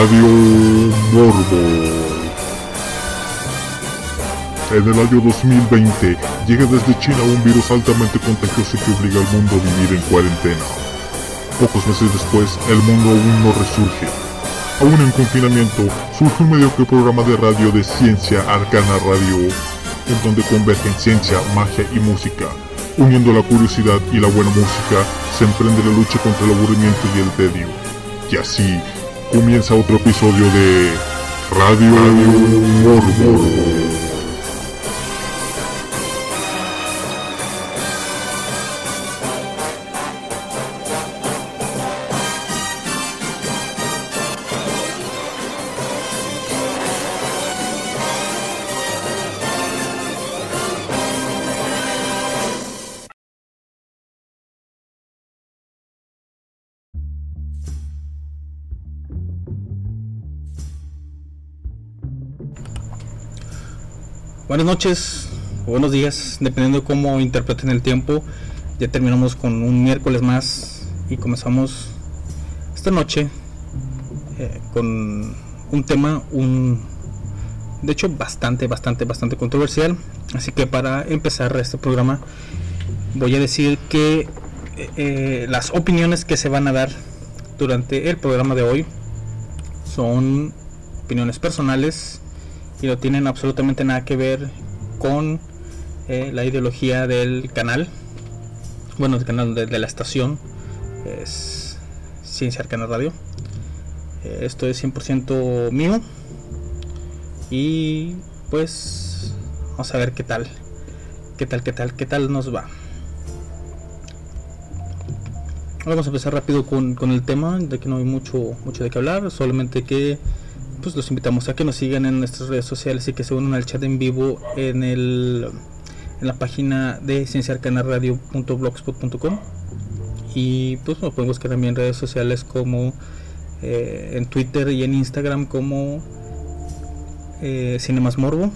Radio Morbo. En el año 2020 llega desde China un virus altamente contagioso que obliga al mundo a vivir en cuarentena. Pocos meses después, el mundo aún no resurge. Aún en confinamiento, surge un mediocre programa de radio de ciencia Arcana Radio, en donde convergen ciencia, magia y música. Uniendo la curiosidad y la buena música, se emprende la lucha contra el aburrimiento y el tedio. Y así comienza otro episodio de Radio, Morbo. Buenas noches, o buenos días, dependiendo de cómo interpreten el tiempo. Ya terminamos con un miércoles más y comenzamos esta noche eh, con un tema, un de hecho bastante, bastante, bastante controversial. Así que para empezar este programa voy a decir que eh, eh, las opiniones que se van a dar durante el programa de hoy son opiniones personales y no tienen absolutamente nada que ver con eh, la ideología del canal, bueno, del canal de, la estación, es Ciencia Arcana Radio. Eh, esto es 100% mío y pues vamos a ver qué tal, qué tal, qué tal, qué tal nos va. Vamos a empezar rápido con, con el tema, de que no hay mucho, mucho de qué hablar, solamente que pues los invitamos a que nos sigan en nuestras redes sociales y que se unan al chat en vivo en el en la página de cienciarcanarradio.blogspot.com y pues nos pueden buscar también en redes sociales como eh, en Twitter y en Instagram como eh, Cinemas Morbo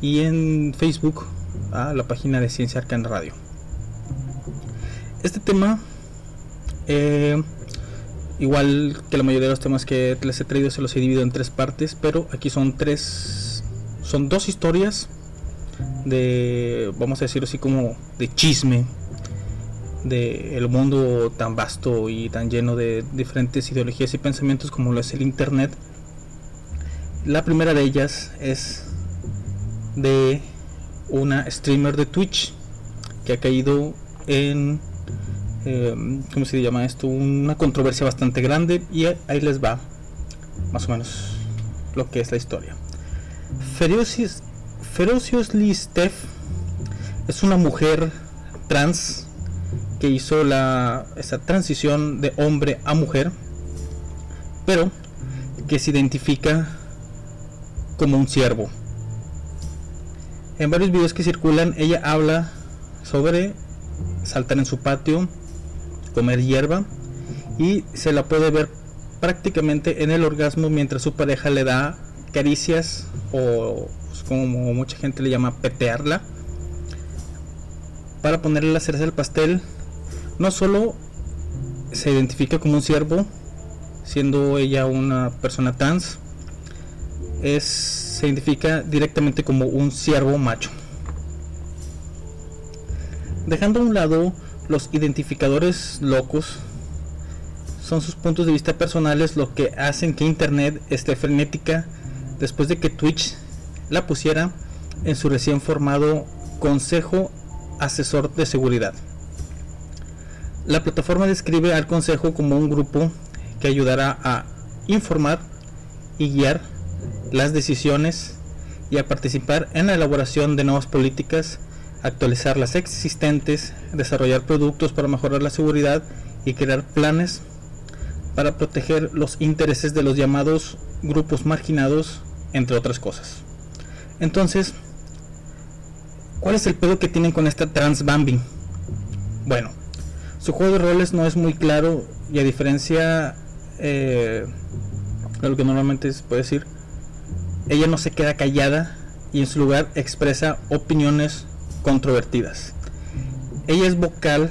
y en Facebook a la página de Ciencia Arcana Radio. Este tema eh, Igual que la mayoría de los temas que les he traído se los he dividido en tres partes, pero aquí son tres, son dos historias de, vamos a decir así como de chisme, de mundo tan vasto y tan lleno de diferentes ideologías y pensamientos como lo es el internet. La primera de ellas es de una streamer de Twitch que ha caído en eh, ¿cómo se llama esto? Una controversia bastante grande y ahí les va más o menos lo que es la historia. Ferocious, Ferociously Steph es una mujer trans que hizo la, esa transición de hombre a mujer, pero que se identifica como un siervo. En varios videos que circulan, ella habla sobre saltar en su patio, comer hierba y se la puede ver prácticamente en el orgasmo mientras su pareja le da caricias o pues, como mucha gente le llama petearla para ponerle la cereza del pastel. No solo se identifica como un siervo siendo ella una persona trans es se identifica directamente como un siervo macho. Dejando a un lado los identificadores locos son sus puntos de vista personales lo que hacen que Internet esté frenética después de que Twitch la pusiera en su recién formado Consejo Asesor de Seguridad. La plataforma describe al Consejo como un grupo que ayudará a informar y guiar las decisiones y a participar en la elaboración de nuevas políticas actualizar las existentes, desarrollar productos para mejorar la seguridad y crear planes para proteger los intereses de los llamados grupos marginados, entre otras cosas. Entonces, ¿cuál es el pedo que tienen con esta trans Bambi? Bueno, su juego de roles no es muy claro y a diferencia eh, de lo que normalmente se puede decir, ella no se queda callada y en su lugar expresa opiniones controvertidas. Ella es vocal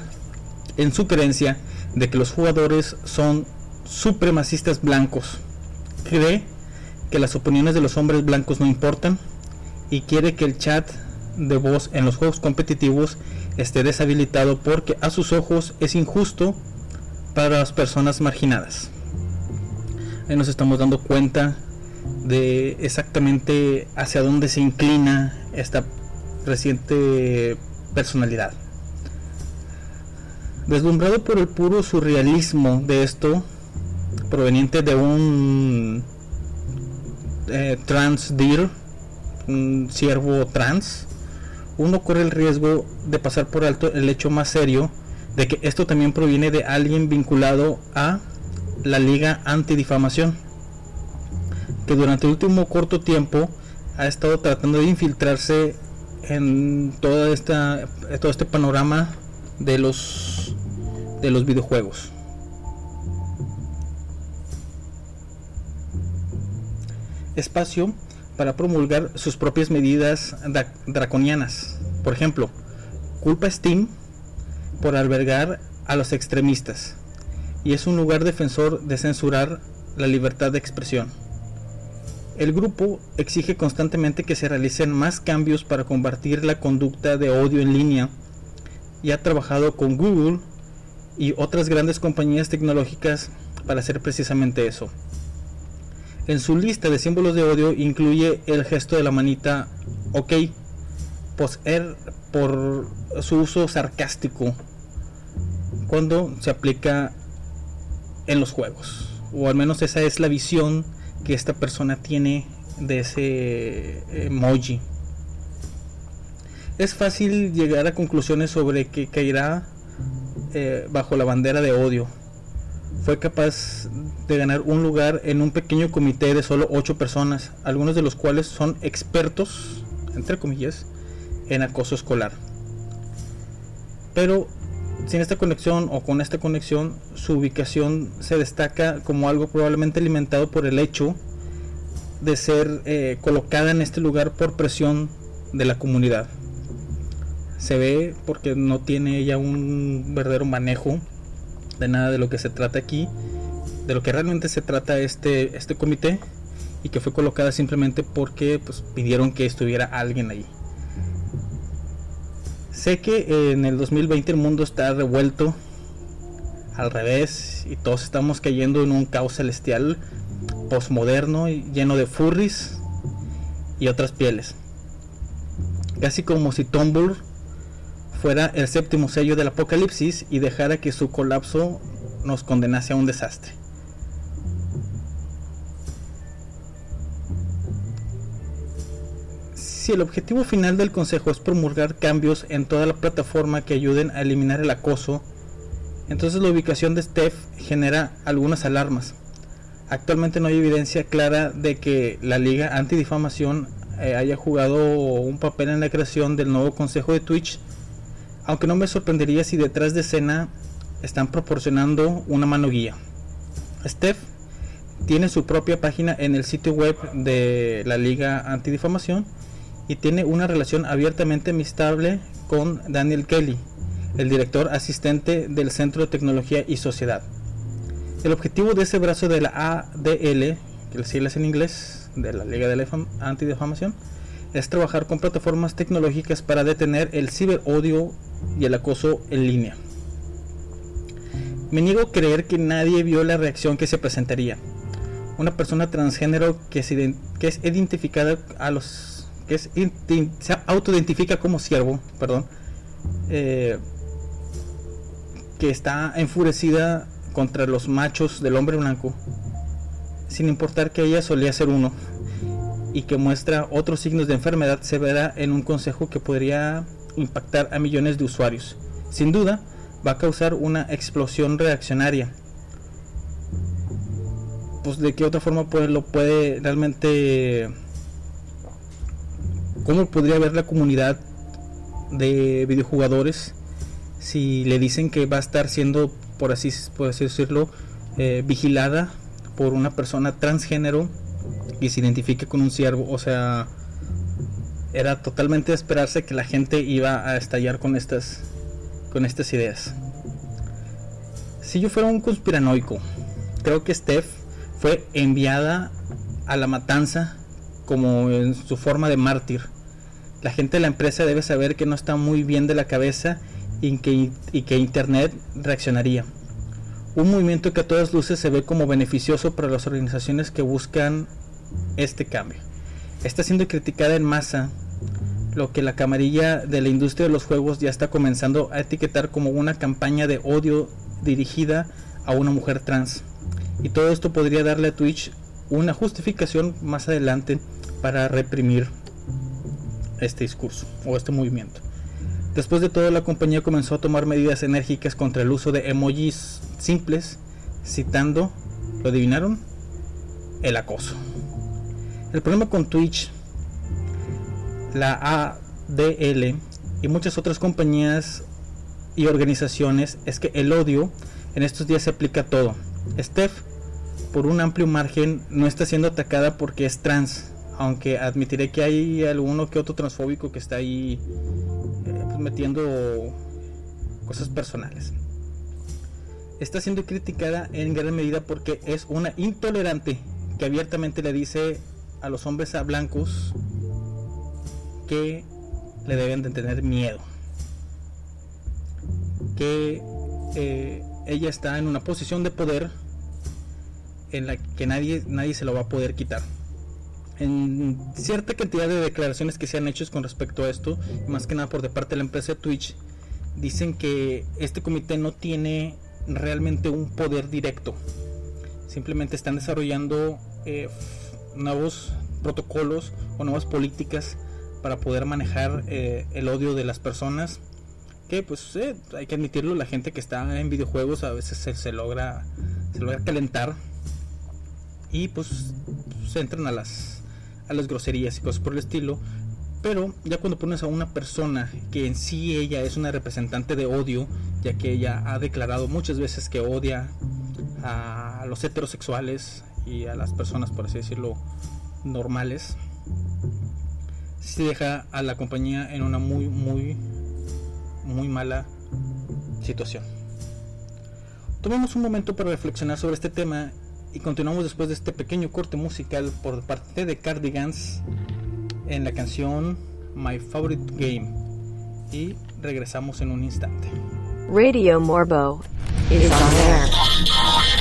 en su creencia de que los jugadores son supremacistas blancos cree que las opiniones de los hombres blancos no importan y quiere que el chat de voz en los juegos competitivos esté deshabilitado porque a sus ojos es injusto para las personas marginadas. Ahí nos estamos dando cuenta de exactamente hacia dónde se inclina esta reciente personalidad. Deslumbrado por el puro surrealismo de esto, proveniente de un eh, trans deer, un ciervo trans, uno corre el riesgo de pasar por alto el hecho más serio de que esto también proviene de alguien vinculado a la Liga Antidifamación, que durante el último corto tiempo ha estado tratando de infiltrarse en toda esta, todo este panorama de los, de los videojuegos. Espacio para promulgar sus propias medidas draconianas. Por ejemplo, culpa Steam por albergar a los extremistas y es un lugar defensor de censurar la libertad de expresión. El grupo exige constantemente que se realicen más cambios para combatir la conducta de odio en línea y ha trabajado con Google y otras grandes compañías tecnológicas para hacer precisamente eso. En su lista de símbolos de odio incluye el gesto de la manita OK, por su uso sarcástico cuando se aplica en los juegos. O al menos esa es la visión que esta persona tiene de ese emoji. Es fácil llegar a conclusiones sobre que caerá eh, bajo la bandera de odio. Fue capaz de ganar un lugar en un pequeño comité de solo 8 personas, algunos de los cuales son expertos, entre comillas, en acoso escolar. Pero sin esta conexión o con esta conexión, su ubicación se destaca como algo probablemente alimentado por el hecho de ser eh, colocada en este lugar por presión de la comunidad. Se ve porque no tiene ella un verdadero manejo de nada de lo que se trata aquí, de lo que realmente se trata este, este comité y que fue colocada simplemente porque pues, pidieron que estuviera alguien ahí. Sé que en el 2020 el mundo está revuelto al revés y todos estamos cayendo en un caos celestial postmoderno lleno de furries y otras pieles. Casi como si Tumblr fuera el séptimo sello del apocalipsis y dejara que su colapso nos condenase a un desastre. Si el objetivo final del Consejo es promulgar cambios en toda la plataforma que ayuden a eliminar el acoso, entonces la ubicación de Steph genera algunas alarmas. Actualmente no hay evidencia clara de que la Liga Antidifamación eh, haya jugado un papel en la creación del nuevo Consejo de Twitch, aunque no me sorprendería si detrás de escena están proporcionando una mano guía. Steph tiene su propia página en el sitio web de la Liga Antidifamación y tiene una relación abiertamente amistable con Daniel Kelly, el director asistente del Centro de Tecnología y Sociedad. El objetivo de ese brazo de la ADL, que le siglas en inglés, de la Liga de la Antidifamación, es trabajar con plataformas tecnológicas para detener el ciberodio y el acoso en línea. Me niego a creer que nadie vio la reacción que se presentaría. Una persona transgénero que es identificada a los que se autoidentifica como siervo, perdón, eh, que está enfurecida contra los machos del hombre blanco, sin importar que ella solía ser uno, y que muestra otros signos de enfermedad severa en un consejo que podría impactar a millones de usuarios. Sin duda, va a causar una explosión reaccionaria. Pues de qué otra forma lo puede realmente ¿Cómo podría ver la comunidad de videojugadores si le dicen que va a estar siendo, por así, por decirlo, eh, vigilada por una persona transgénero y se identifique con un ciervo? O sea, era totalmente esperarse que la gente iba a estallar con estas, con estas ideas. Si yo fuera un conspiranoico, creo que Steph fue enviada a la matanza como en su forma de mártir. La gente de la empresa debe saber que no está muy bien de la cabeza y que, Internet reaccionaría. Un movimiento que a todas luces se ve como beneficioso para las organizaciones que buscan este cambio. Está siendo criticada en masa, lo que la camarilla de la industria de los juegos ya está comenzando a etiquetar como una campaña de odio dirigida a una mujer trans. Y todo esto podría darle a Twitch una justificación más adelante para reprimir este discurso o este movimiento. Después de todo, la compañía comenzó a tomar medidas enérgicas contra el uso de emojis simples, citando, ¿lo adivinaron? El acoso. El problema con Twitch, la ADL y muchas otras compañías y organizaciones es que el odio en estos días se aplica a todo. Steph, por un amplio margen, no está siendo atacada porque es trans, aunque admitiré que hay alguno que otro transfóbico que está ahí eh, pues, metiendo cosas personales. Está siendo criticada en gran medida porque es una intolerante que abiertamente le dice a los hombres blancos que le deben de tener miedo. Que eh, ella está en una posición de poder en la que nadie, nadie se lo va a poder quitar. En cierta cantidad de declaraciones que se han hecho con respecto a esto, más que nada por de parte de la empresa Twitch, dicen que este comité no tiene realmente un poder directo. Simplemente están desarrollando eh, nuevos protocolos o nuevas políticas para poder manejar eh, el odio de las personas que pues eh, hay que admitirlo la gente que está en videojuegos a veces se, logra se logra calentar y pues se entran a las a las groserías y cosas por el estilo pero ya cuando pones a una persona que en sí ella es una representante de odio ya que ella ha declarado muchas veces que odia a los heterosexuales y a las personas por así decirlo normales se deja a la compañía en una muy muy muy mala situación. Tomemos un momento para reflexionar sobre este tema y continuamos después de este pequeño corte musical por parte de Cardigans en la canción My Favorite Game y regresamos en un instante. Radio Morbo is on air.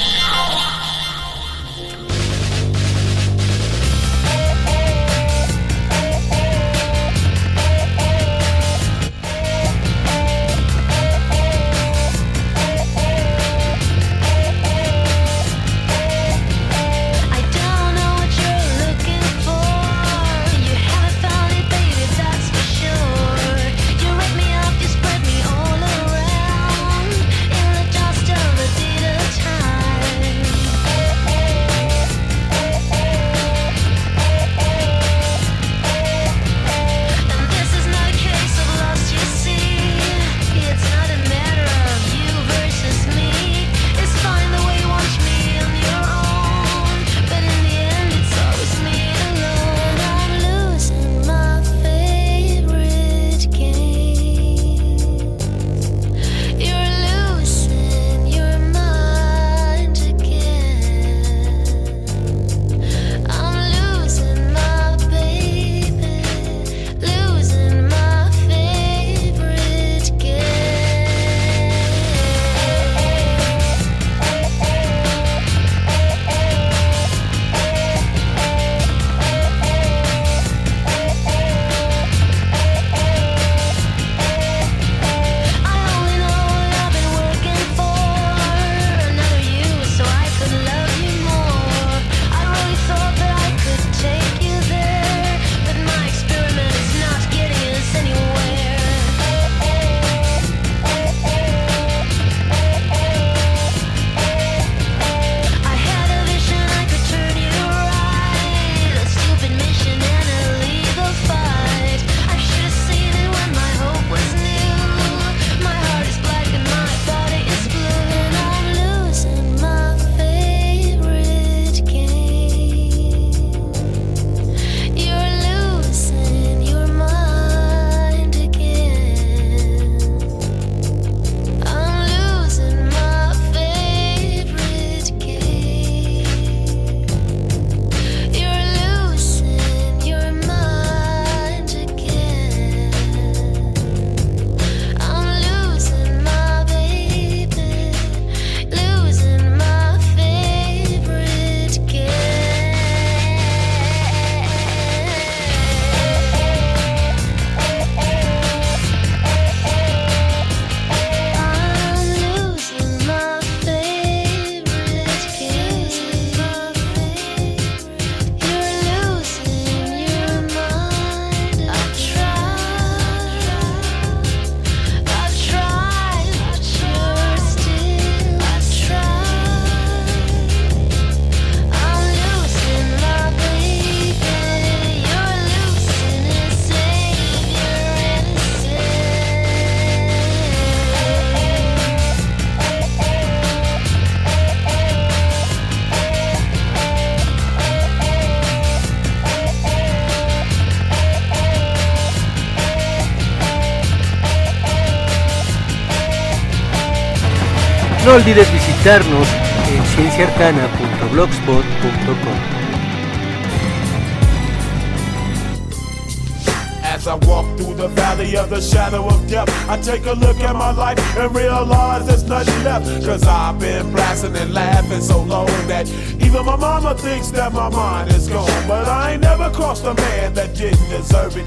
No olvides visitarnos en cienciarcana.blogspot.com. As I walk through the valley of the shadow of death, I take a look at my life and realize there's nothing left. Cause I've been blasting and laughing so long that even my mama thinks that my mind is gone. But I ain't never crossed a man that didn't deserve it.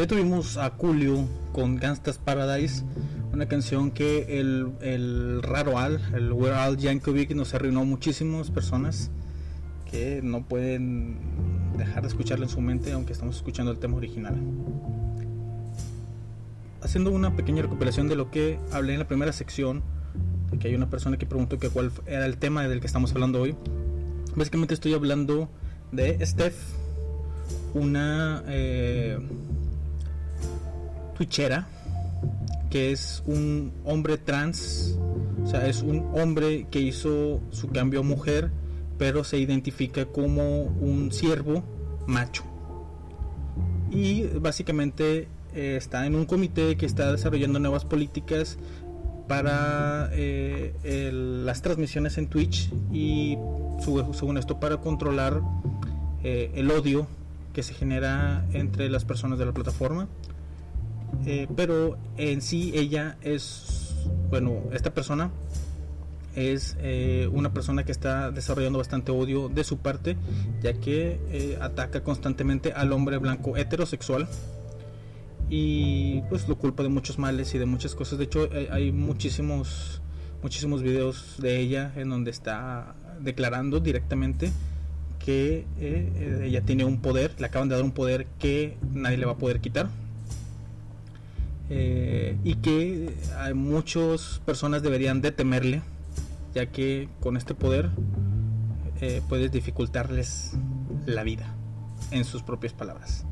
Ya tuvimos a Julio con Gangsta's Paradise, una canción que el, el raro Al, el Weird Al Yankovic nos arruinó muchísimas personas que no pueden dejar de escucharla en su mente aunque estamos escuchando el tema original. Haciendo una pequeña recuperación de lo que hablé en la primera sección, que hay una persona que preguntó que cuál era el tema del que estamos hablando hoy. Básicamente estoy hablando de Steph, una eh, twitchera que es un hombre trans, o sea, es un hombre que hizo su cambio a mujer, pero se identifica como un siervo macho. Y básicamente eh, está en un comité que está desarrollando nuevas políticas para eh, las transmisiones en Twitch y según esto para controlar eh, el odio que se genera entre las personas de la plataforma. Eh, pero en sí ella es, bueno, esta persona es eh, una persona que está desarrollando bastante odio de su parte, ya que eh, ataca constantemente al hombre blanco heterosexual y pues lo culpa de muchos males y de muchas cosas. De hecho, hay, muchísimos muchísimos videos de ella en donde está declarando directamente que ella tiene un poder, le acaban de dar un poder que nadie le va a poder quitar. Eh, y que hay muchas personas deberían de temerle, ya que con este poder eh, puedes dificultarles la vida, en sus propias palabras.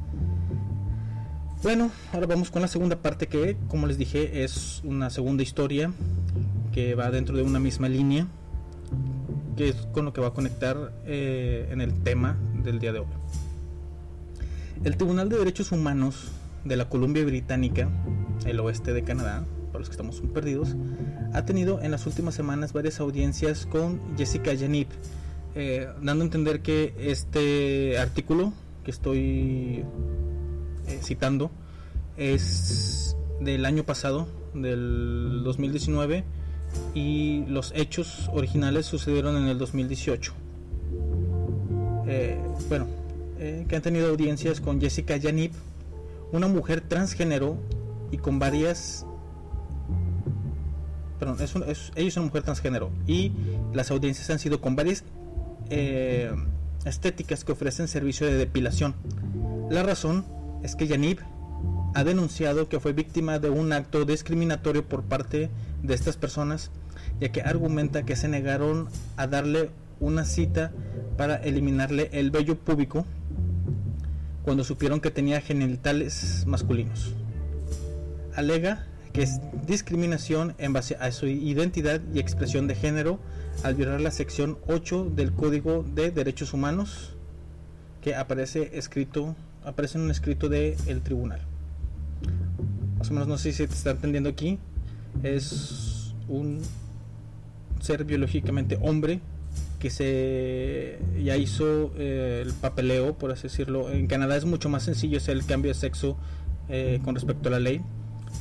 Bueno, ahora vamos con la segunda parte que, como les dije, es una segunda historia que va dentro de una misma línea, que es con lo que va a conectar eh, en el tema del día de hoy. El Tribunal de Derechos Humanos de la Columbia Británica, el oeste de Canadá, para los que estamos perdidos, ha tenido en las últimas semanas varias audiencias con Jessica Yanip, eh, dando a entender que este artículo que estoy eh, citando es del año pasado, del 2019, y los hechos originales sucedieron en el 2018. Eh, bueno, que han tenido audiencias con Jessica Yanip, una mujer transgénero y con varias... Perdón, es es- una mujer transgénero y las audiencias han sido con varias eh, estéticas que ofrecen servicio de depilación. La razón es que Yanib ha denunciado que fue víctima de un acto discriminatorio por parte de estas personas, ya que argumenta que se negaron a darle una cita para eliminarle el vello púbico cuando supieron que tenía genitales masculinos. Alega que es discriminación en base a su identidad y expresión de género al violar la sección 8 del Código de Derechos Humanos que aparece escrito aparece en un escrito del el tribunal. Más o menos no sé si se está entendiendo aquí. Es un ser biológicamente hombre que se ya hizo eh, el papeleo, por así decirlo. En Canadá es mucho más sencillo hacer el cambio de sexo eh, con respecto a la ley.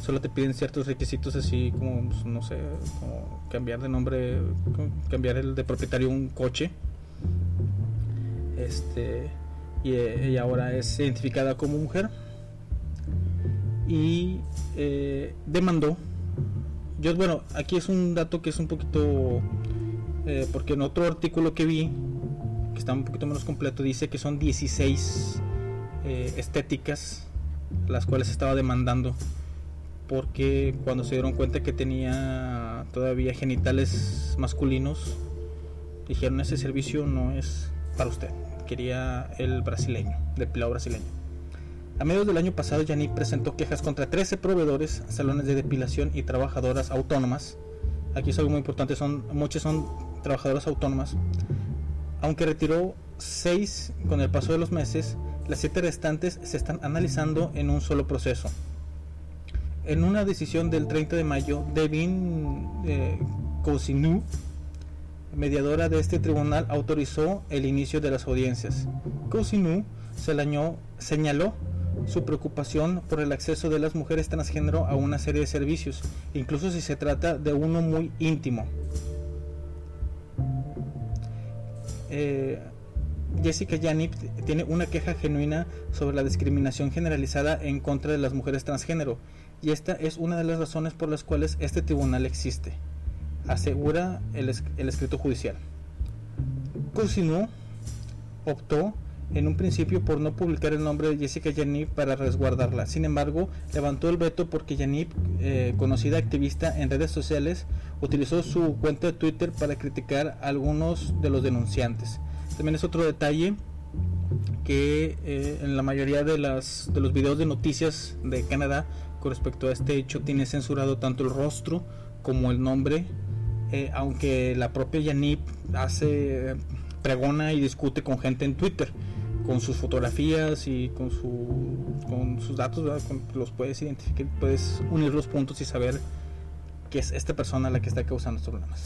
Solo te piden ciertos requisitos así como, pues, no sé, como cambiar de nombre, cambiar el de propietario un coche. Este y eh, ella ahora es identificada como mujer y eh, demandó. Yo bueno, aquí es un dato que es un poquito eh, porque en otro artículo que vi que está un poquito menos completo dice que son 16 eh, estéticas las cuales estaba demandando porque cuando se dieron cuenta que tenía todavía genitales masculinos dijeron ese servicio no es para usted quería el brasileño depilado brasileño. A mediados del año pasado Yannick presentó quejas contra 13 proveedores salones de depilación y trabajadoras autónomas. Aquí es algo muy importante son muchas son trabajadoras autónomas aunque retiró 6 con el paso de los meses las 7 restantes se están analizando en un solo proceso en una decisión del 30 de mayo, Devin eh, mediadora de este tribunal, autorizó el inicio de las audiencias. Cousineau señaló, señaló su preocupación por el acceso de las mujeres transgénero a una serie de servicios, incluso si se trata de uno muy íntimo. Eh, Jessica Yanip tiene una queja genuina sobre la discriminación generalizada en contra de las mujeres transgénero y esta es una de las razones por las cuales este tribunal existe, asegura el, es- el escrito judicial. Cousineau optó en un principio por no publicar el nombre de Jessica Yanip para resguardarla. Sin embargo, levantó el veto porque Yanip, eh, conocida activista en redes sociales, utilizó su cuenta de Twitter para criticar a algunos de los denunciantes. También es otro detalle que eh, en la mayoría de, las, de los videos de noticias de Canadá con respecto a este hecho tiene censurado tanto el rostro como el nombre, eh, aunque la propia Yanip hace pregona y discute con gente en Twitter con sus fotografías y con su con sus datos los puedes identificar puedes unir los puntos y saber que es esta persona la que está causando estos problemas.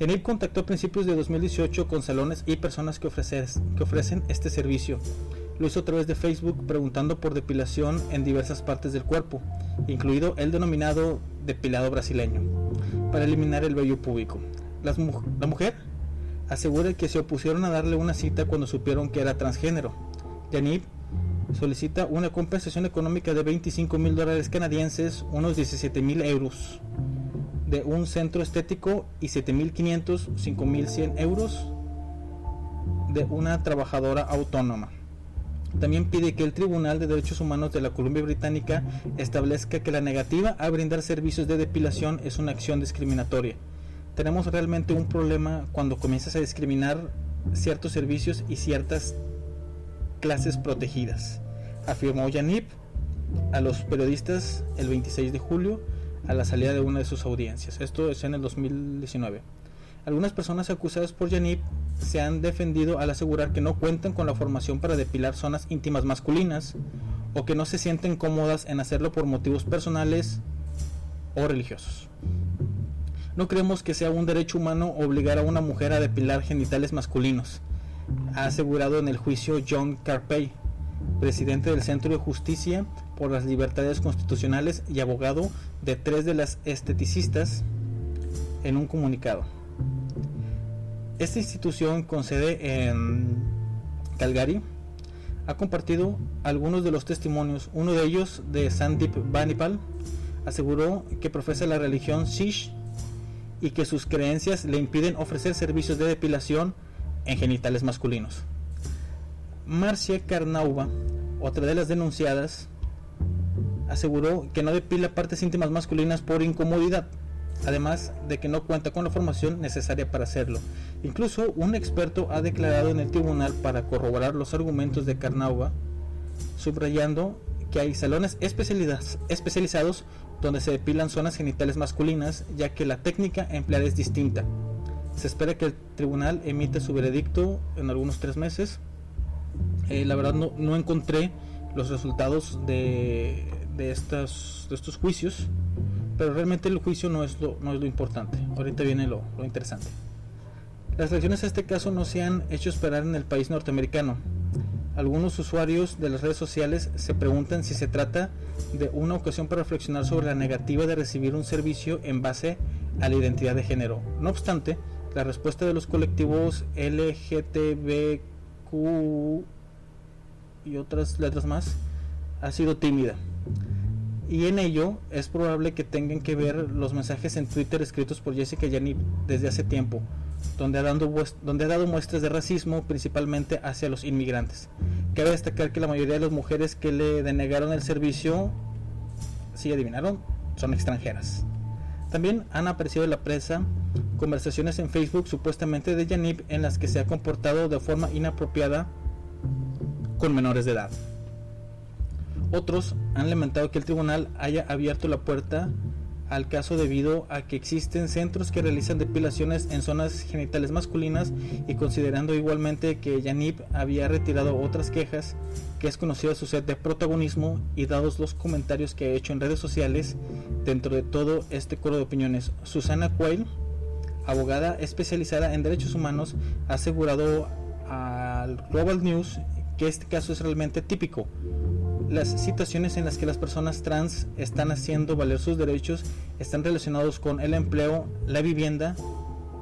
Yanib contactó a principios de 2018 con salones y personas que, que ofrecen este servicio. Lo hizo a través de Facebook preguntando por depilación en diversas partes del cuerpo, incluido el denominado depilado brasileño, para eliminar el vello púbico. la mujer asegura que se opusieron a darle una cita cuando supieron que era transgénero. Yanib solicita una compensación económica de 25 mil dólares canadienses, unos 17 mil euros, de un centro estético y 7.500, 5.100 euros de una trabajadora autónoma. También pide que el Tribunal de Derechos Humanos de la Columbia Británica establezca que la negativa a brindar servicios de depilación es una acción discriminatoria. Tenemos realmente un problema cuando comienzas a discriminar ciertos servicios y ciertas clases protegidas, afirmó Yanip a los periodistas el 26 de julio a la salida de una de sus audiencias. Esto es en el 2019. Algunas personas acusadas por Yanip se han defendido al asegurar que no cuentan con la formación para depilar zonas íntimas masculinas o que no se sienten cómodas en hacerlo por motivos personales o religiosos. No creemos que sea un derecho humano obligar a una mujer a depilar genitales masculinos ha asegurado en el juicio John Carpey, presidente del Centro de Justicia por las Libertades Constitucionales y abogado de tres de las esteticistas, en un comunicado. Esta institución con sede en Calgary ha compartido algunos de los testimonios. Uno de ellos, de Sandip Banipal, aseguró que profesa la religión Sikh y que sus creencias le impiden ofrecer servicios de depilación en genitales masculinos. Marcia Carnauba, otra de las denunciadas, aseguró que no depila partes íntimas masculinas por incomodidad, además de que no cuenta con la formación necesaria para hacerlo. Incluso un experto ha declarado en el tribunal para corroborar los argumentos de Carnauba, subrayando que hay salones especializados donde se depilan zonas genitales masculinas, ya que la técnica empleada es distinta. Se espera que el tribunal emita su veredicto en algunos tres meses. Eh, la verdad no, no, encontré los resultados de, de, estas, de estos juicios, pero realmente el juicio no es lo, no es lo importante. Ahorita viene lo, lo interesante. Las reacciones a este caso no se han hecho esperar en el país norteamericano. Algunos usuarios de las redes sociales se preguntan si se trata de una ocasión para reflexionar sobre la negativa de recibir un servicio en base a la identidad de género. No obstante, la respuesta de los colectivos LGTBQ y otras letras más ha sido tímida. Y en ello es probable que tengan que ver los mensajes en Twitter escritos por Jessica Yanni desde hace tiempo, donde ha, dado, donde ha dado muestras de racismo principalmente hacia los inmigrantes. Cabe destacar que la mayoría de las mujeres que le denegaron el servicio, si adivinaron, son extranjeras. También han aparecido en la prensa conversaciones en Facebook supuestamente de Yanib en las que se ha comportado de forma inapropiada con menores de edad. Otros han lamentado que el tribunal haya abierto la puerta al caso debido a que existen centros que realizan depilaciones en zonas genitales masculinas y considerando igualmente que Yanib había retirado otras quejas que es conocida su sed de protagonismo y dados los comentarios que ha hecho en redes sociales dentro de todo este coro de opiniones. Susana Quayle, abogada especializada en derechos humanos, ha asegurado al Global News que este caso es realmente típico. Las situaciones en las que las personas trans están haciendo valer sus derechos están relacionados con el empleo, la vivienda,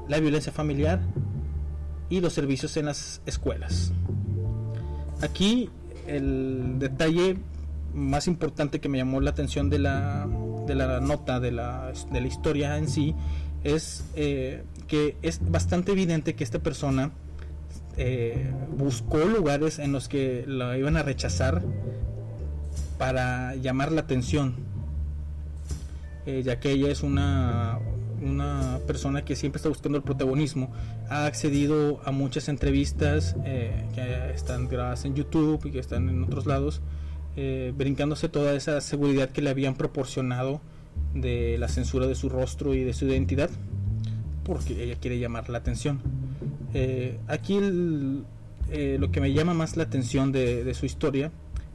la violencia familiar y los servicios en las escuelas. Aquí el detalle más importante que me llamó la atención de la, de la nota, de la, de la historia en sí, es eh, que es bastante evidente que esta persona eh, buscó lugares en los que la iban a rechazar para llamar la atención, eh, ya que ella es una, una persona que siempre está buscando el protagonismo. Ha accedido a muchas entrevistas eh, que están grabadas en YouTube y que están en otros lados, eh, brincándose toda esa seguridad que le habían proporcionado de la censura de su rostro y de su identidad, porque ella quiere llamar la atención. Aquí lo que me llama más la atención de su historia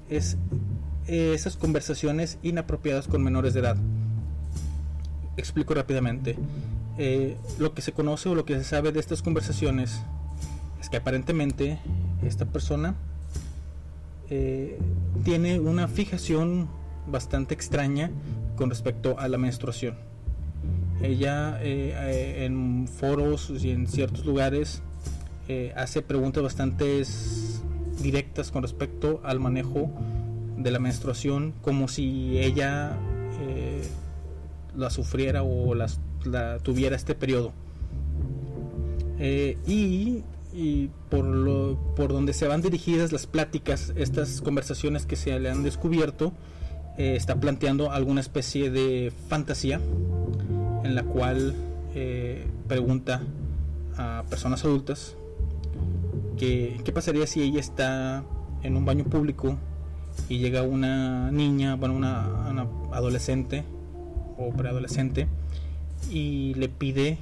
es esas conversaciones inapropiadas con menores de edad explico rápidamente. Eh, lo que se conoce o lo que se sabe de estas conversaciones es que aparentemente esta persona eh, tiene una fijación bastante extraña con respecto a la menstruación. Ella eh, en foros y en ciertos lugares hace preguntas bastante directas con respecto al manejo de la menstruación como si ella la sufriera o la tuviera este periodo. Eh, y, por, lo, por donde se van dirigidas las pláticas, estas conversaciones que se le han descubierto, eh, está planteando alguna especie de fantasía en la cual eh, pregunta a personas adultas que, qué pasaría si ella está en un baño público y llega una niña, bueno, una adolescente o preadolescente y le pide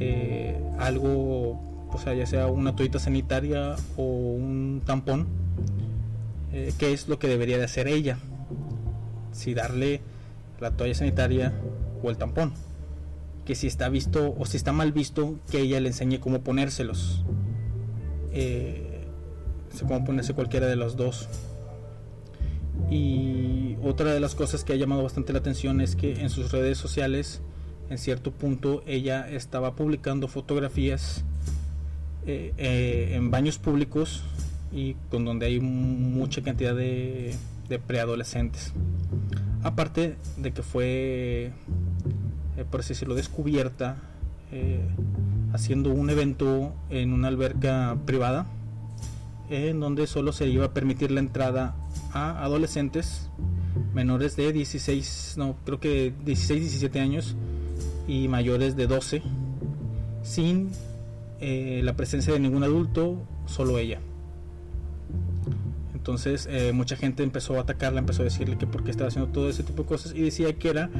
eh, algo, o sea, ya sea una toallita sanitaria o un tampón, eh, qué es lo que debería de hacer ella, si darle la toalla sanitaria o el tampón, que si está visto o si está mal visto que ella le enseñe cómo ponérselos, eh, cómo ponerse cualquiera de los dos y otra de las cosas que ha llamado bastante la atención es que en sus redes sociales, en cierto punto, ella estaba publicando fotografías eh, eh, en baños públicos y con donde hay mucha cantidad de, preadolescentes. Aparte de que fue, eh, por así decirlo, descubierta haciendo un evento en una alberca privada en donde solo se iba a permitir la entrada a adolescentes menores de 16, no, creo que 16, 17 años y mayores de 12 sin eh, la presencia de ningún adulto, solo ella. Entonces eh, mucha gente empezó a atacarla, empezó a decirle que por qué estaba haciendo todo ese tipo de cosas y decía que era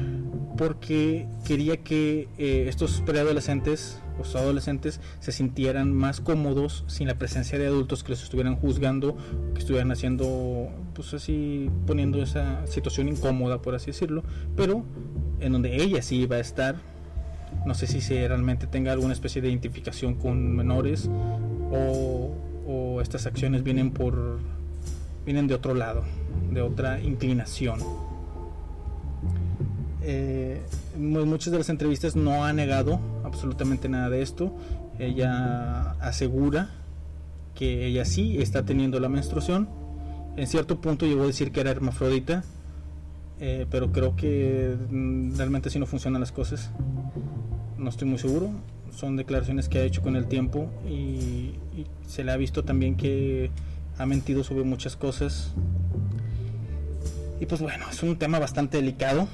porque quería que eh, estos preadolescentes los adolescentes se sintieran más cómodos sin la presencia de adultos que los estuvieran juzgando, que estuvieran haciendo, pues así, poniendo esa situación incómoda, por así decirlo, pero en donde ella sí iba a estar. No sé si se realmente tenga alguna especie de identificación con menores o, o estas acciones vienen por vienen de otro lado, de otra inclinación. Eh, muchas de las entrevistas no ha negado absolutamente nada de esto. Ella asegura que ella sí está teniendo la menstruación. En cierto punto llegó a decir que era hermafrodita, eh, pero creo que mm, realmente así no funcionan las cosas. No estoy muy seguro. Son declaraciones que ha hecho con el tiempo y se le ha visto también que ha mentido sobre muchas cosas. Y pues bueno, es un tema bastante delicado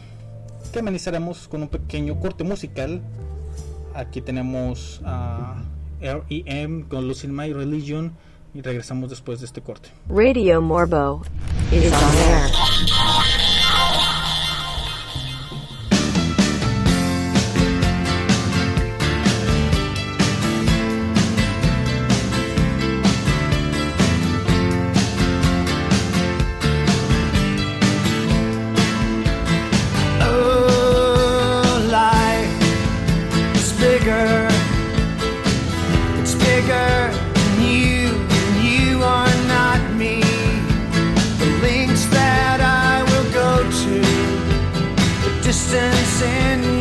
que amenizaremos con un pequeño corte musical. Aquí tenemos a R.E.M. con Losing My Religion y regresamos después de este corte. Radio Morbo is on air. sin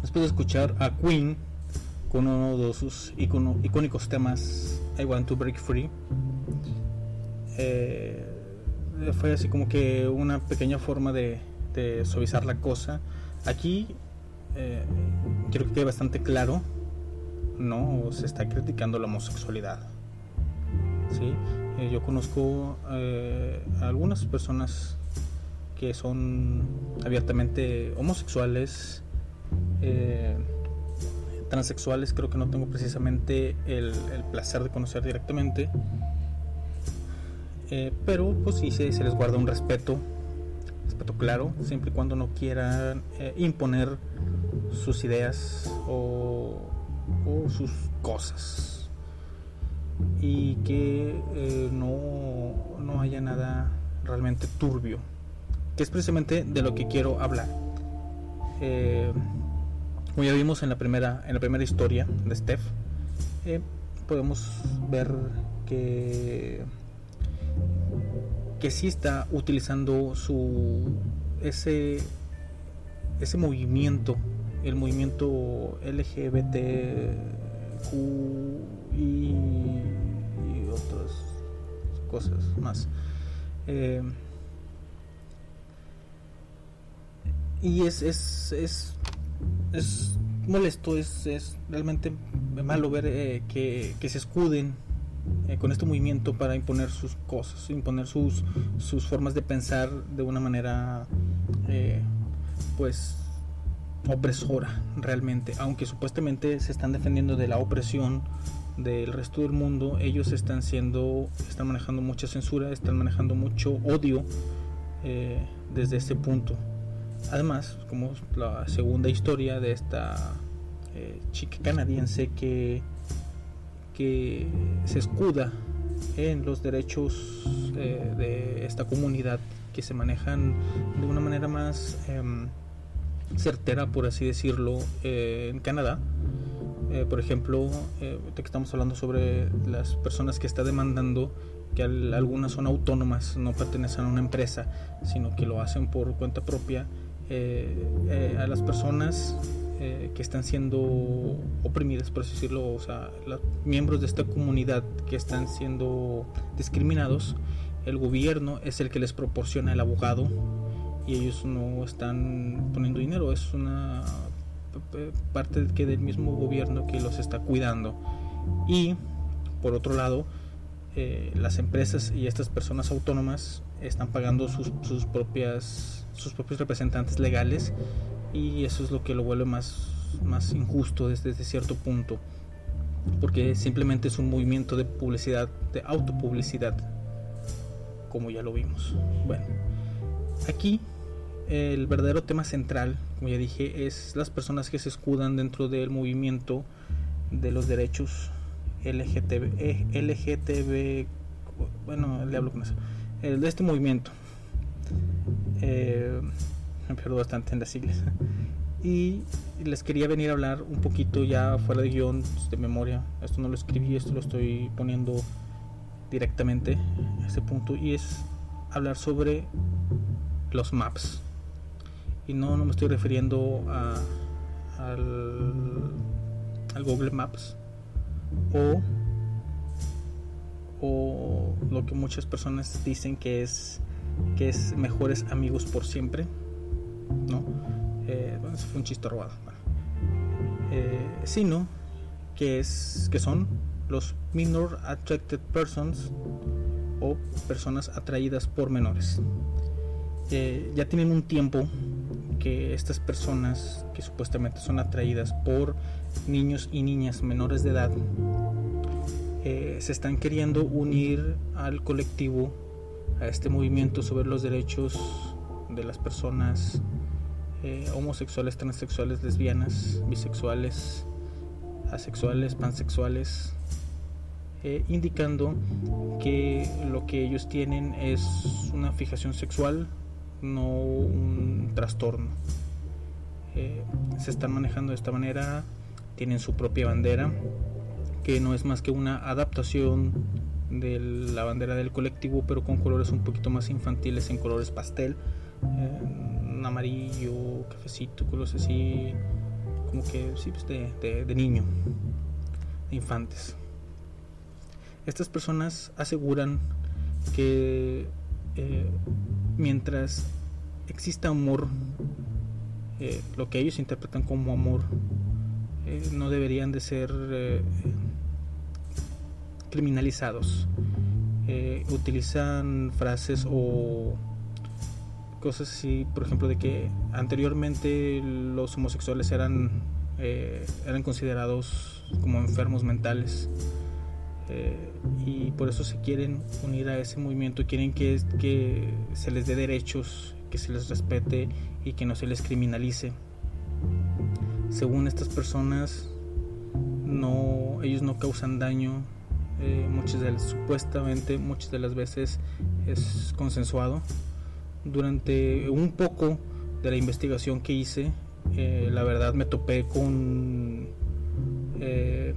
después de escuchar a Queen con uno de sus icónicos temas I Want to Break Free. Eh, fue así como que una pequeña forma de, suavizar la cosa. Aquí eh, creo que queda bastante claro, no se está criticando la homosexualidad. Eh, yo conozco eh, a algunas personas que son abiertamente homosexuales, eh, transexuales, creo que no tengo precisamente el, placer de conocer directamente, Eh, pero pues sí se, les guarda un respeto, respeto claro, siempre y cuando no quieran eh, imponer sus ideas o, sus cosas. Y que no, no haya nada realmente turbio, que es precisamente de lo que quiero hablar. Eh, como ya vimos en la primera, en la primera historia de Steph, eh, podemos ver que que sí está utilizando su ese ese movimiento, el movimiento LGBTQ y, y otras cosas más. Eh, y es, es, es, es molesto, es, es realmente malo ver eh, que, que se escuden eh, con este movimiento para imponer sus cosas, imponer sus, sus formas de pensar de una manera eh, pues opresora realmente, aunque supuestamente se están defendiendo de la opresión del resto del mundo, ellos están siendo, están manejando mucha censura, están manejando mucho odio eh, desde ese punto. Además, como la segunda historia de esta eh, chica canadiense que, que se escuda en los derechos eh, de esta comunidad que se manejan de una manera más em, certera, por así decirlo, eh, en Canadá. Eh, por ejemplo, eh, que estamos hablando sobre las personas que está demandando, que al- algunas son autónomas, no pertenecen a una empresa, sino que lo hacen por cuenta propia, eh, eh, a las personas eh, que están siendo oprimidas, por así decirlo, o sea, los miembros de esta comunidad que están siendo discriminados, el gobierno es el que les proporciona el abogado y ellos no están poniendo dinero, es una p- parte que del mismo gobierno que los está cuidando. Y por otro lado, eh, las empresas y estas personas autónomas están pagando sus, sus propias sus propios representantes legales y eso es lo que lo vuelve más, más injusto desde, cierto punto porque simplemente es un movimiento de publicidad de autopublicidad como ya lo vimos. Bueno aquí el verdadero tema central como ya dije es las personas que se escudan dentro del movimiento de los derechos LGTB, eh, LGTB bueno le hablo con eso el de este movimiento eh, me pierdo bastante en las siglas. Y les quería venir a hablar un poquito ya fuera de guion, de memoria. Esto no lo escribí, esto lo estoy poniendo directamente a ese punto. Y es hablar sobre los maps. Y no, no me estoy refiriendo a, al, al Google Maps o, o lo que muchas personas dicen que es que es mejores amigos por siempre, ¿no? Eh, bueno, eso fue un chiste robado. bueno. Eh, sino que es que son los minor attracted persons o personas atraídas por menores. Eh, ya tienen un tiempo que estas personas que supuestamente son atraídas por niños y niñas menores de edad se están queriendo unir al colectivo a este movimiento sobre los derechos de las personas eh, homosexuales, transexuales, lesbianas, bisexuales, asexuales, pansexuales, eh, indicando que lo que ellos tienen es una fijación sexual, no un trastorno. Eh, se están manejando de esta manera, tienen su propia bandera, que no es más que una adaptación de la bandera del colectivo, pero con colores un poquito más infantiles, en colores pastel, amarillo, cafecito, colores así, como que sí, pues de, de- niño, de infantes. Estas personas aseguran que eh, mientras exista amor, eh, lo que ellos interpretan como amor, eh, no deberían de ser criminalizados. Eh, utilizan frases o cosas así, por ejemplo, de que anteriormente los homosexuales eran, eh, eran considerados como enfermos mentales. Eh, y por eso se quieren unir a ese movimiento, quieren que, que se les dé derechos, que se les respete y que no se les criminalice. Según estas personas, no, ellos no causan daño, eh, muchas de supuestamente muchas de las veces es consensuado. Durante un poco de la investigación que hice, eh, la verdad me topé con eh,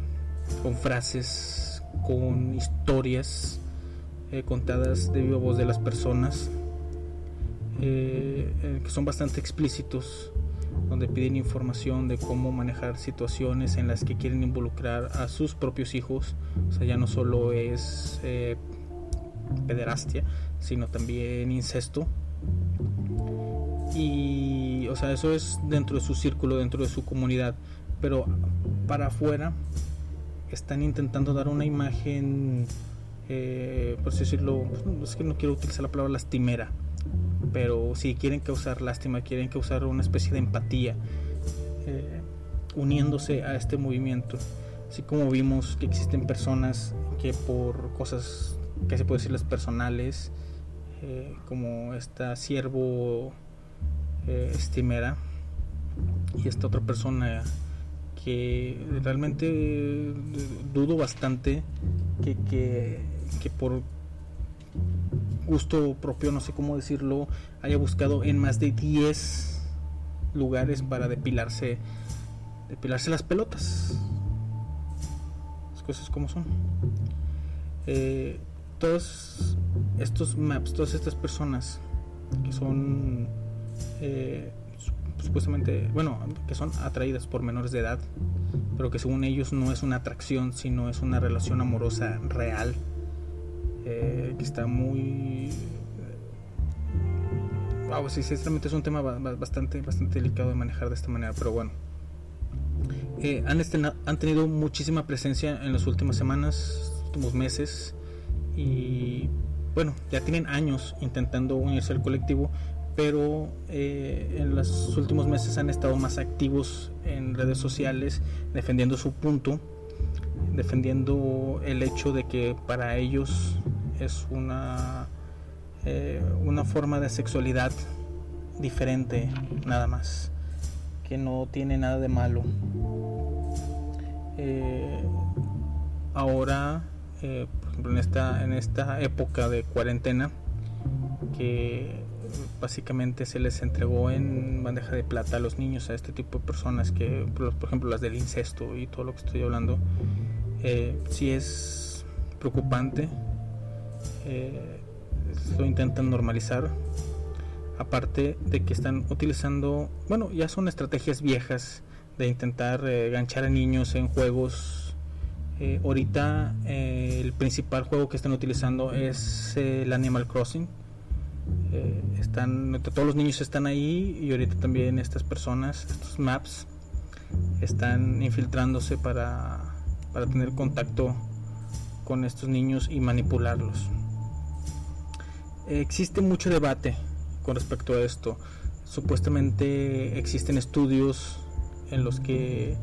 con frases, con historias eh, contadas de viva voz de las personas eh, que son bastante explícitos, donde piden información de cómo manejar situaciones en las que quieren involucrar a sus propios hijos. O sea, ya no solo es eh, pederastia, sino también incesto. Y, o sea, eso es dentro de su círculo, dentro de su comunidad. Pero para afuera están intentando dar una imagen, eh, por así decirlo, pues, es que no quiero utilizar la palabra lastimera, pero si quieren causar lástima, quieren causar una especie de empatía, eh, uniéndose a este movimiento. Así como vimos que existen personas que por cosas que se puede decirles personales, eh, como esta siervo eh, estimera y esta otra persona que realmente dudo bastante que, que, que por gusto propio, no sé cómo decirlo, haya buscado en más de 10 lugares para depilarse depilarse las pelotas. Las cosas como son. Eh, todos estos maps, todas estas personas que son eh, su- supuestamente, bueno, que son atraídas por menores de edad, pero que según ellos no es una atracción, sino es una relación amorosa real, eh, que está muy... Wow, sí, sinceramente es un tema ba- ba- bastante, bastante delicado de manejar de esta manera, pero bueno. Eh, han, han tenido muchísima presencia en las últimas semanas, últimos meses, y bueno, ya tienen años intentando unirse al colectivo, pero eh, en los últimos meses han estado más activos en redes sociales defendiendo su punto, defendiendo el hecho de que para ellos es una, eh, una forma de sexualidad diferente, nada más, que no tiene nada de malo. Eh, ahora, eh, por ejemplo, en esta, en esta época de cuarentena, que básicamente se les entregó en bandeja de plata a los niños, a este tipo de personas que, por ejemplo, las del incesto y todo lo que estoy hablando, eh, sí es preocupante. eh, lo intentan normalizar. Aparte de que están utilizando, bueno, ya son estrategias viejas de intentar eh, ganchar a niños en juegos. Eh, ahorita eh, el principal juego que están utilizando es eh, el Animal Crossing. Eh, están, todos los niños están ahí y ahorita también estas personas, estos maps, están infiltrándose para, para tener contacto con estos niños y manipularlos. Existe mucho debate con respecto a esto. Supuestamente existen estudios en los que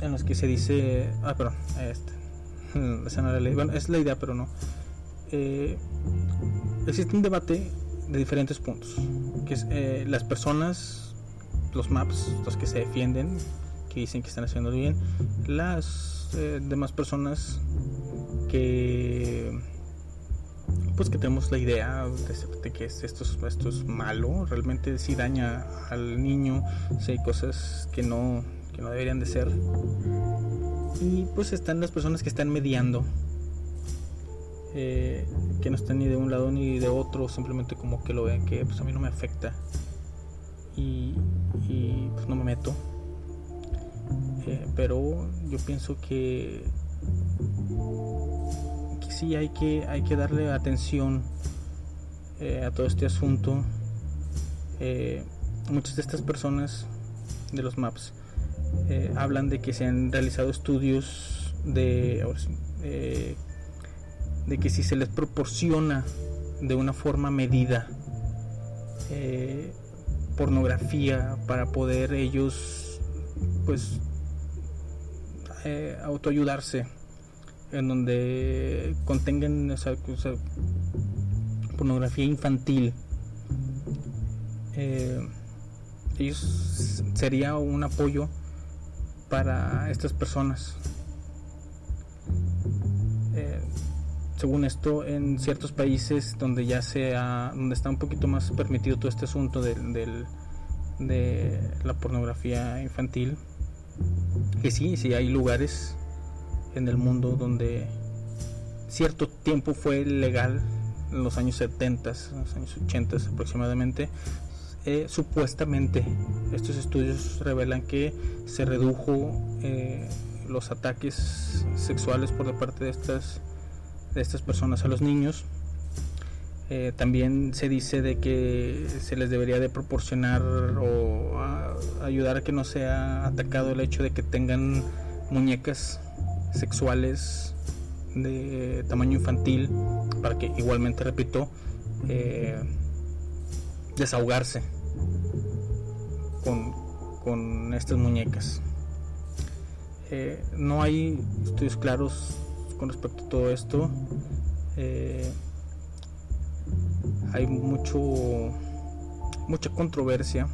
en los que se dice, ah, perdón, este. Bueno, es la idea, pero no. Eh, existe un debate de diferentes puntos, que es eh, las personas, los maps, los que se defienden, que dicen que están haciendo bien, las eh, demás personas que pues que tenemos la idea de, de que esto es, esto es malo, realmente sí daña al niño, si hay cosas que no, que no deberían de ser. Y pues están las personas que están mediando eh, que no están ni de un lado ni de otro, simplemente como que lo vean que pues a mí no me afecta y, y, pues no me meto. Eh, pero yo pienso que, sí hay que, hay que darle atención eh, a todo este asunto. muchas de estas personas de los maps hablan de que se han realizado estudios de de que si se les proporciona de una forma medida eh, pornografía para poder ellos pues eh, autoayudarse en donde contengan esa, pornografía infantil. Eh, sería un apoyo para estas personas. Según esto, en ciertos países donde ya sea, donde está un poquito más permitido todo este asunto del, de la pornografía infantil, que sí, sí hay lugares en el mundo donde cierto tiempo fue legal, en los años 70, los años 80 aproximadamente, eh, supuestamente estos estudios revelan que se redujo eh, los ataques sexuales por la parte de estas de estas personas a los niños. Eh, también se dice de que se les debería de proporcionar o ayudar a que no sea atacado el hecho de que tengan muñecas sexuales de tamaño infantil para que igualmente repito eh, desahogarse con, con estas muñecas eh, no hay estudios claros con respecto a todo esto. Hay mucho mucha controversia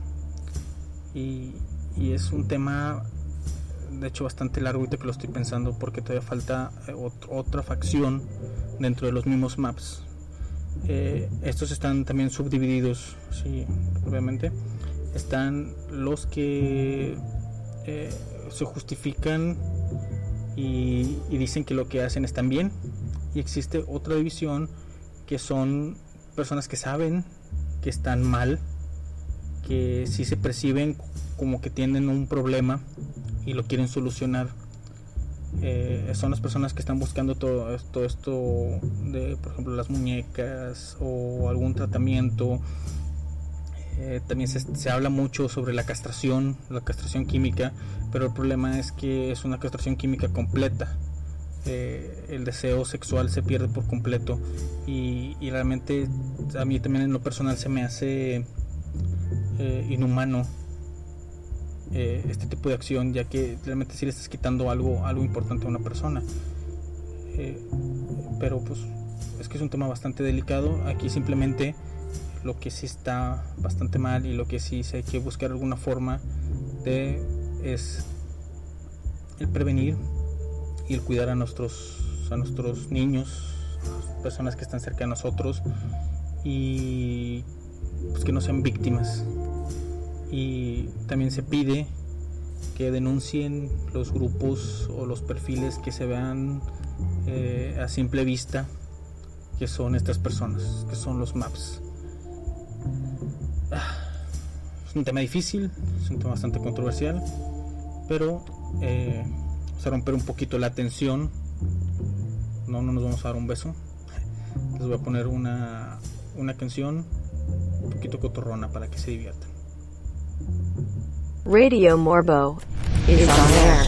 y, es un tema de hecho bastante largo ahorita que lo estoy pensando porque todavía falta eh, otra facción dentro de los mismos maps eh, estos están también subdivididos sí obviamente están los que se justifican y, dicen que lo que hacen están bien. Y existe otra división que son personas que saben que están mal, que si se perciben como que tienen un problema y lo quieren solucionar. Eh, son las personas que están buscando todo, todo esto de, por ejemplo, las muñecas o algún tratamiento eh, también se, habla mucho sobre la castración, la castración química, pero el problema es que es una castración química completa. Eh, el deseo sexual se pierde por completo y, realmente a mí también en lo personal se me hace eh, inhumano este tipo de acción ya que realmente si le estás quitando algo algo importante a una persona. Pero pues es que es un tema bastante delicado. Aquí simplemente lo que sí está bastante mal y lo que sí hay que buscar alguna forma de es el prevenir y el cuidar a nuestros a nuestros niños personas que están cerca de nosotros y pues que no sean víctimas. Y también se pide que denuncien los grupos o los perfiles que se vean eh, a simple vista que son estas personas que son los maps. Es un tema difícil, es un tema bastante controversial, pero eh, vamos a romper un poquito la tensión. No, no nos vamos a dar un beso. Les voy a poner una, una canción un poquito cotorrona para que se diviertan. Radio Morbo is on air.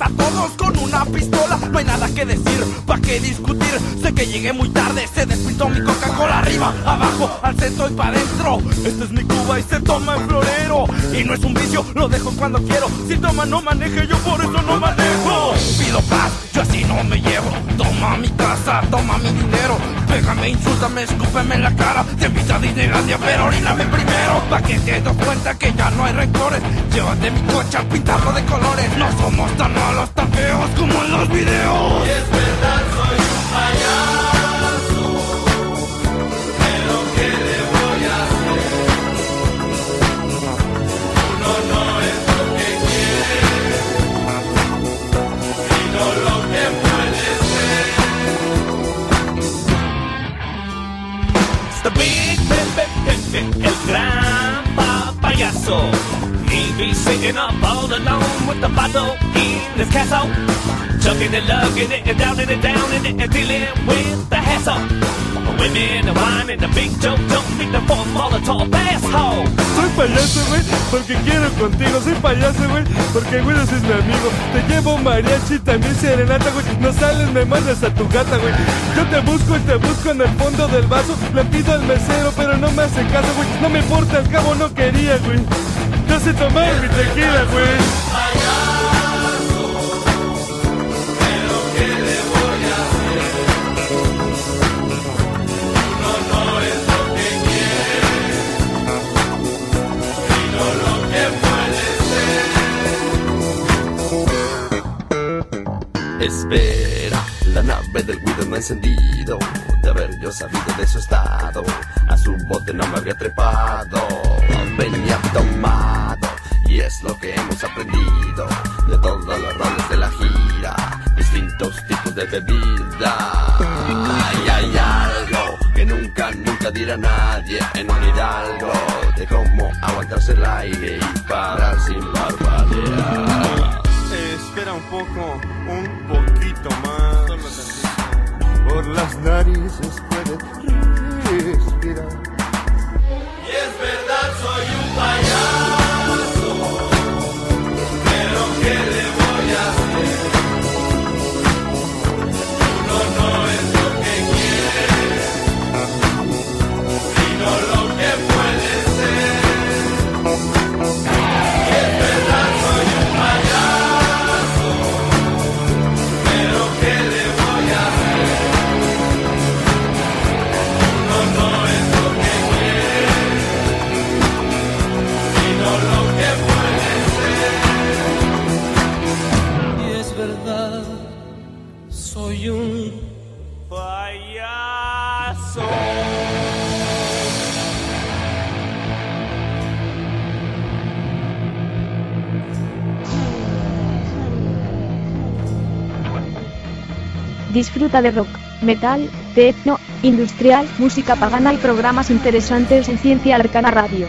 A todos con una pistola. No hay nada que decir, pa' qué discutir. Sé que llegué muy tarde, se despintó mi Coca-Cola arriba, abajo, al centro y pa' adentro. Esta es mi Cuba y se toma en florero. Y no es un vicio, lo dejo cuando quiero. Si toma, no maneje, yo por eso no manejo. Pido paz, yo así no me llevo. Toma mi casa, toma mi dinero. Pégame, insúltame, escúpeme en la cara. Te invito a Disneylandia, pero oríname primero. Pa' que te des cuenta que ya no hay rencores. Llévate mi coche a pintarlo de colores. No somos tan malos, tan feos como en los videos. Es verdad, soy un payaso. El gran pa- payaso. He be sitting up all alone with the bottle in his castle. Chugging and lugging it and downing it, downing it and dealing with the hassle. Women and wine and the big joke don't need the four Molotov asshole. Soy payaso, güey, porque quiero contigo. Soy payaso, güey, porque ese es mi amigo. Te llevo mariachi, también serenata, güey. No sales, me mandas a tu gata, güey. Yo te busco y te busco en el fondo del vaso. Le pido al mesero, pero no me hace caso, güey. No me importa, al cabo no quería, güey. Yo sé tomar mi tequila, güey. No. Espera, la nave del Guido no ha encendido. De haber yo sabido de su estado, a su bote no me habría trepado. Venía tomado, y es lo que hemos aprendido de todos los roles de la gira. Distintos tipos de bebida. Y hay algo que nunca, nunca dirá nadie en un hidalgo. De cómo aguantarse el aire y parar sin barbadear. espera un poco, un poquito más. Por las narices puedes respirar. Y es verdad, Disfruta de rock, metal, techno, industrial, música pagana y programas interesantes en Ciencia Arcana Radio.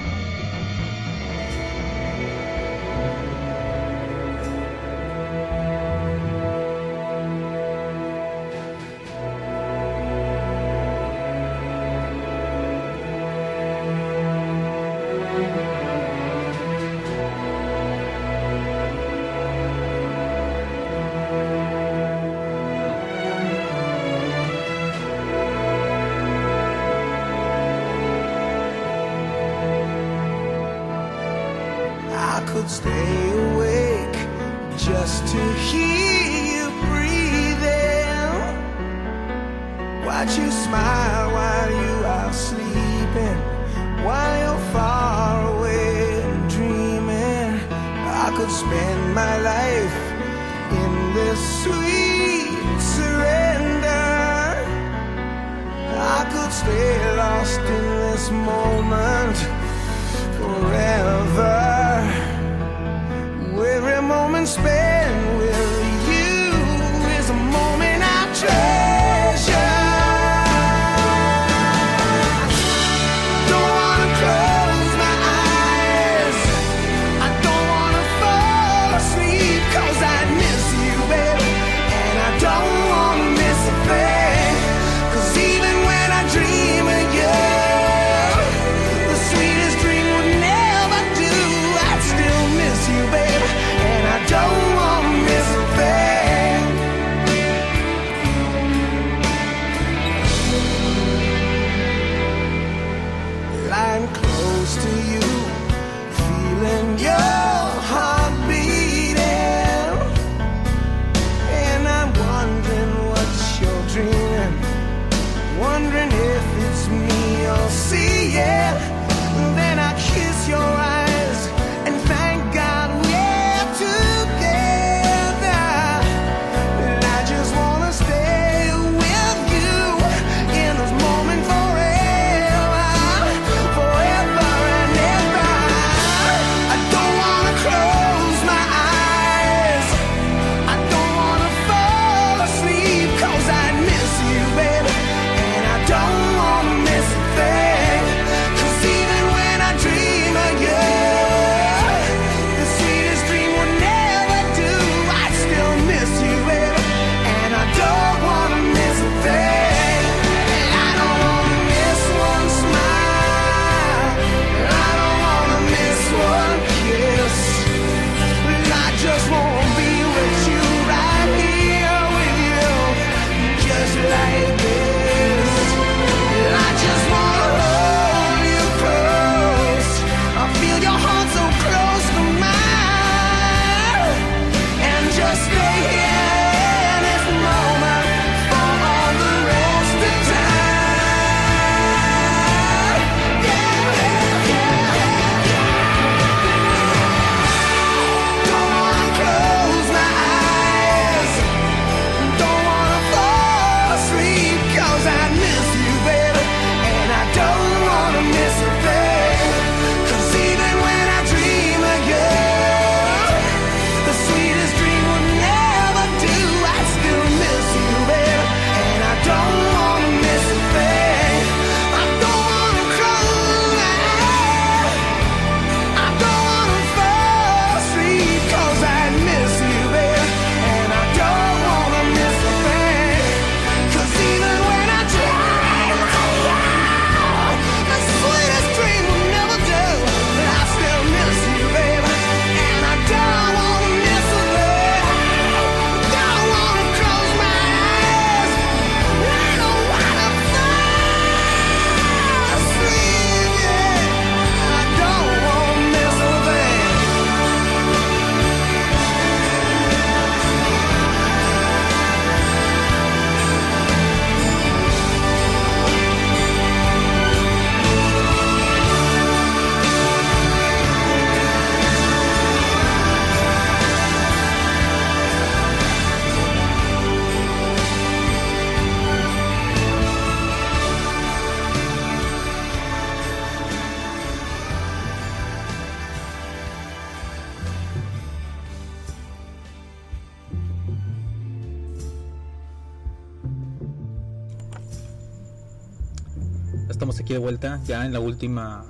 En la última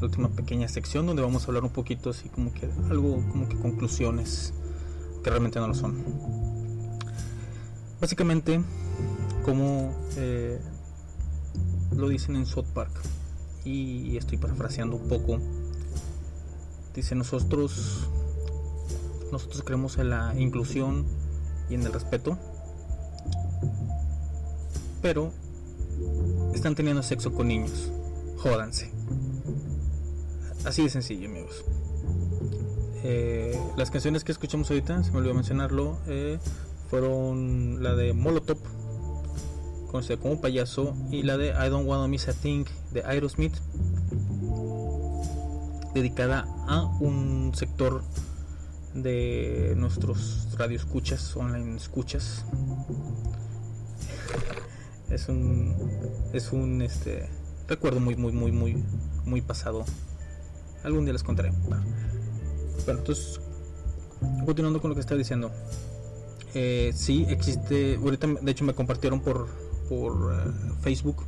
la última pequeña sección donde vamos a hablar un poquito así como que algo como que conclusiones que realmente no lo son. Básicamente, como eh, lo dicen en South Park, y estoy parafraseando un poco, dice nosotros nosotros creemos en la inclusión y en el respeto, pero están teniendo sexo con niños. Jódanse. Así de sencillo, amigos. Eh, las canciones que escuchamos ahorita, se me olvidó mencionarlo, eh, fueron la de Molotov, conocida como Payaso, y la de I Don't Wanna Miss a Thing de Aerosmith, dedicada a un sector de nuestros radioescuchas, online escuchas. Es un es un este recuerdo muy muy muy muy muy pasado. Algún día les contaré. Bueno, entonces continuando con lo que estaba diciendo. Eh, sí existe, ahorita de hecho me compartieron por por eh, Facebook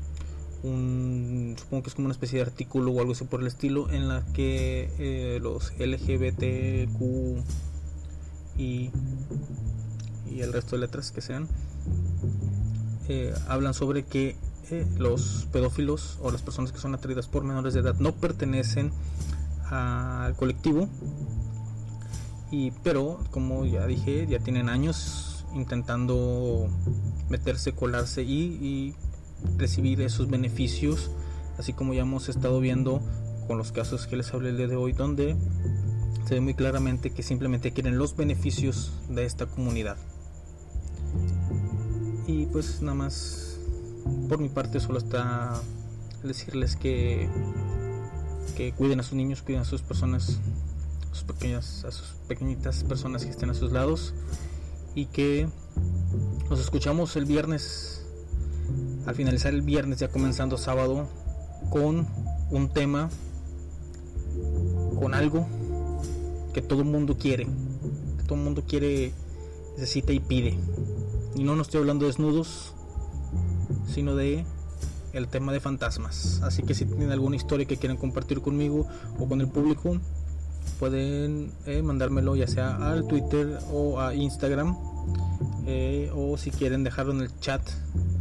un, supongo que es como una especie de artículo o algo así por el estilo en la que eh, los LGBTQ y, y el resto de letras que sean hablan sobre que los pedófilos o las personas que son atraídas por menores de edad no pertenecen al colectivo y pero como ya dije ya tienen años intentando meterse colarse y, y recibir esos beneficios, así como ya hemos estado viendo con los casos que les hablé el día de hoy, donde se ve muy claramente que simplemente quieren los beneficios de esta comunidad. Y pues nada más, por mi parte solo está decirles que, que cuiden a sus niños, cuiden a sus personas, a sus pequeñas, a sus pequeñitas personas que estén a sus lados y que nos escuchamos el viernes al finalizar el viernes, ya comenzando sábado, con un tema, con algo que todo el mundo quiere, que todo el mundo quiere, necesita y pide. Y no nos estoy hablando de desnudos, sino de el tema de fantasmas. Así que si tienen alguna historia que quieran compartir conmigo o con el público, pueden eh, mandármelo ya sea al Twitter o a Instagram. Eh, o si quieren dejarlo en el chat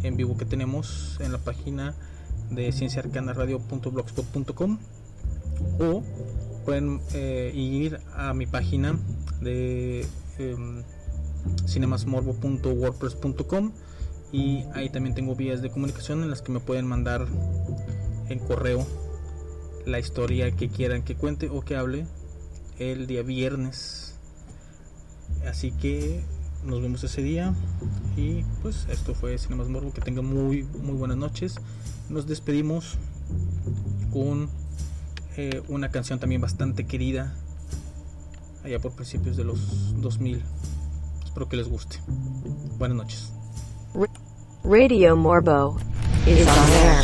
en vivo que tenemos en la página de cienciaarcanaradio.blogspot.com o pueden eh, ir a mi página de eh, cinemasmorbo.wordpress.com y ahí también tengo vías de comunicación en las que me pueden mandar en correo la historia que quieran que cuente o que hable el día viernes. Así que nos vemos ese día y pues esto fue Cinemas Morbo. Que tengan muy muy buenas noches. Nos despedimos con eh, una canción también bastante querida allá por principios de los 2000 espero que les guste. Buenas noches R- Radio Morbo is, on air.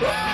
air.